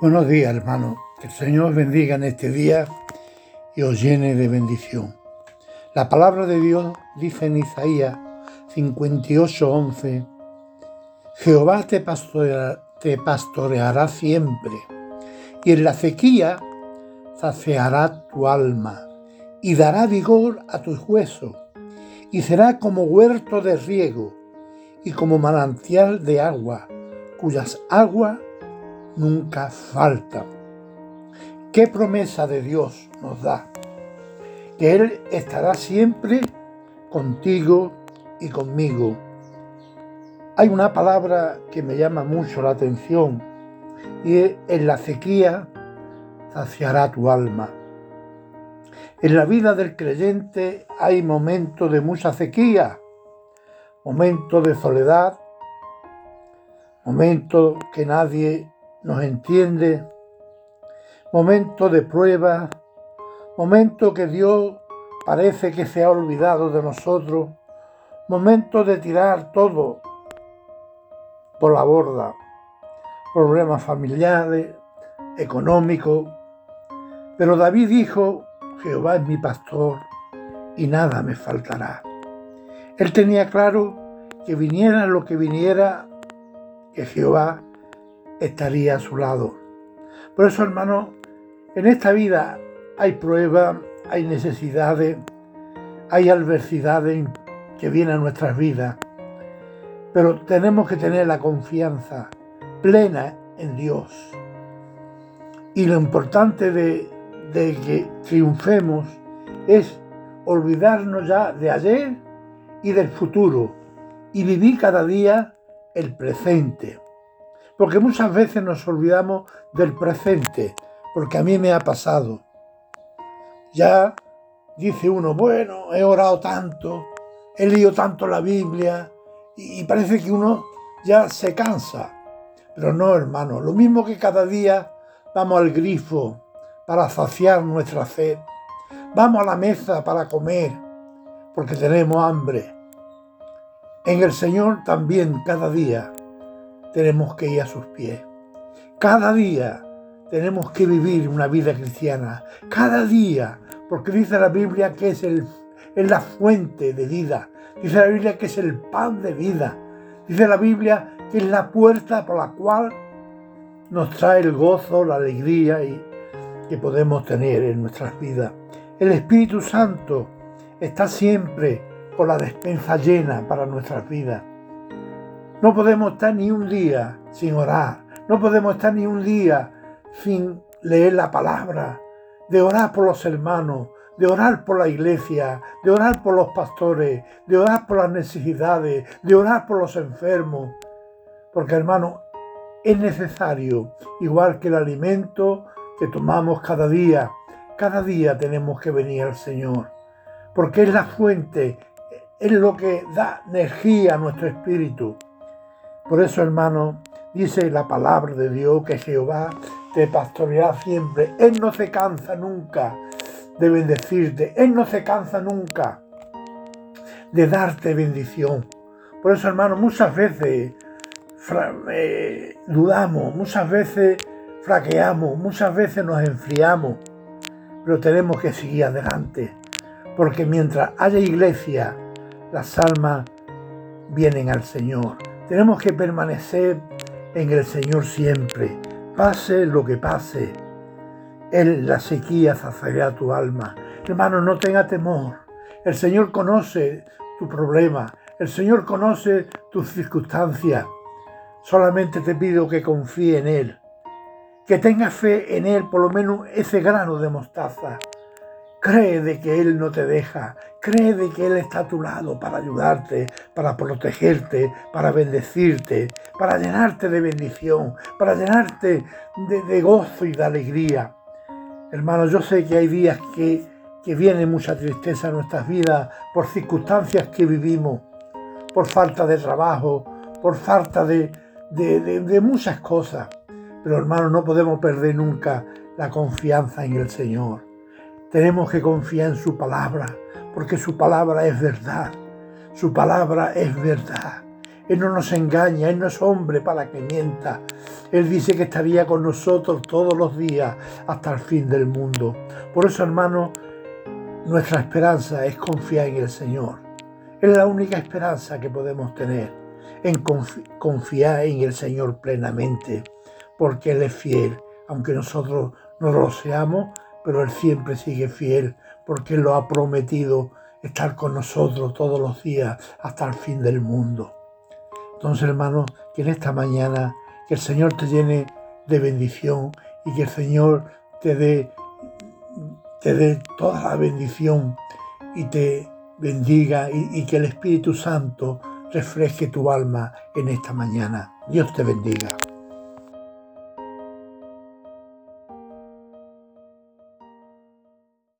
Buenos días, hermano. Que el Señor bendiga en este día y os llene de bendición. La palabra de Dios dice en Isaías 58:11, Jehová te pastoreará, te pastoreará siempre, y en la sequía saciará tu alma, y dará vigor a tus huesos, y será como huerto de riego, y como manantial de agua, cuyas aguas nunca falta. ¿Qué promesa de Dios nos da? Que Él estará siempre contigo y conmigo. Hay una palabra que me llama mucho la atención y es en la sequía saciará tu alma. En la vida del creyente hay momentos de mucha sequía, momentos de soledad, momentos que nadie nos entiende, momento de prueba, momento que Dios parece que se ha olvidado de nosotros, momento de tirar todo por la borda, problemas familiares, económicos. Pero David dijo, Jehová es mi pastor y nada me faltará. Él tenía claro que viniera lo que viniera, que Jehová estaría a su lado. Por eso, hermano, en esta vida hay pruebas, hay necesidades, hay adversidades que vienen a nuestras vidas, pero tenemos que tener la confianza plena en Dios. Y lo importante de, de que triunfemos es olvidarnos ya de ayer y del futuro y vivir cada día el presente. Porque muchas veces nos olvidamos del presente, porque a mí me ha pasado. Ya dice uno, bueno, he orado tanto, he leído tanto la Biblia, y parece que uno ya se cansa. Pero no, hermano, lo mismo que cada día vamos al grifo para saciar nuestra sed, vamos a la mesa para comer, porque tenemos hambre. En el Señor también cada día tenemos que ir a sus pies. Cada día tenemos que vivir una vida cristiana. Cada día, porque dice la Biblia que es, el, es la fuente de vida. Dice la Biblia que es el pan de vida. Dice la Biblia que es la puerta por la cual nos trae el gozo, la alegría y, que podemos tener en nuestras vidas. El Espíritu Santo está siempre con la despensa llena para nuestras vidas. No podemos estar ni un día sin orar. No podemos estar ni un día sin leer la palabra, de orar por los hermanos, de orar por la iglesia, de orar por los pastores, de orar por las necesidades, de orar por los enfermos. Porque hermano, es necesario, igual que el alimento que tomamos cada día, cada día tenemos que venir al Señor. Porque es la fuente, es lo que da energía a nuestro espíritu. Por eso, hermano, dice la palabra de Dios que Jehová te pastoreará siempre. Él no se cansa nunca de bendecirte. Él no se cansa nunca de darte bendición. Por eso, hermano, muchas veces eh, dudamos, muchas veces fraqueamos, muchas veces nos enfriamos, pero tenemos que seguir adelante, porque mientras haya iglesia, las almas vienen al Señor. Tenemos que permanecer en el Señor siempre, pase lo que pase. Él la sequía saciará tu alma. Hermano, no tenga temor. El Señor conoce tu problema. El Señor conoce tus circunstancias. Solamente te pido que confíe en Él. Que tengas fe en Él, por lo menos ese grano de mostaza. Cree de que Él no te deja. Cree de que Él está a tu lado para ayudarte, para protegerte, para bendecirte, para llenarte de bendición, para llenarte de, gozo y de alegría. Hermano, yo sé que hay días que, que viene mucha tristeza en nuestras vidas por circunstancias que vivimos, por falta de trabajo, por falta de, de muchas cosas. Pero hermano, no podemos perder nunca la confianza en el Señor. Tenemos que confiar en su palabra, porque su palabra es verdad. Su palabra es verdad. Él no nos engaña, Él no es hombre para que mienta. Él dice que estaría con nosotros todos los días hasta el fin del mundo. Por eso, hermano, nuestra esperanza es confiar en el Señor. Es la única esperanza que podemos tener, en confiar en el Señor plenamente, porque Él es fiel, aunque nosotros no lo seamos, pero Él siempre sigue fiel, porque Él lo ha prometido estar con nosotros todos los días hasta el fin del mundo. Entonces, hermano, que en esta mañana, que el Señor te llene de bendición y que el Señor te dé, te dé toda la bendición y te bendiga y, y que el Espíritu Santo refresque tu alma en esta mañana. Dios te bendiga.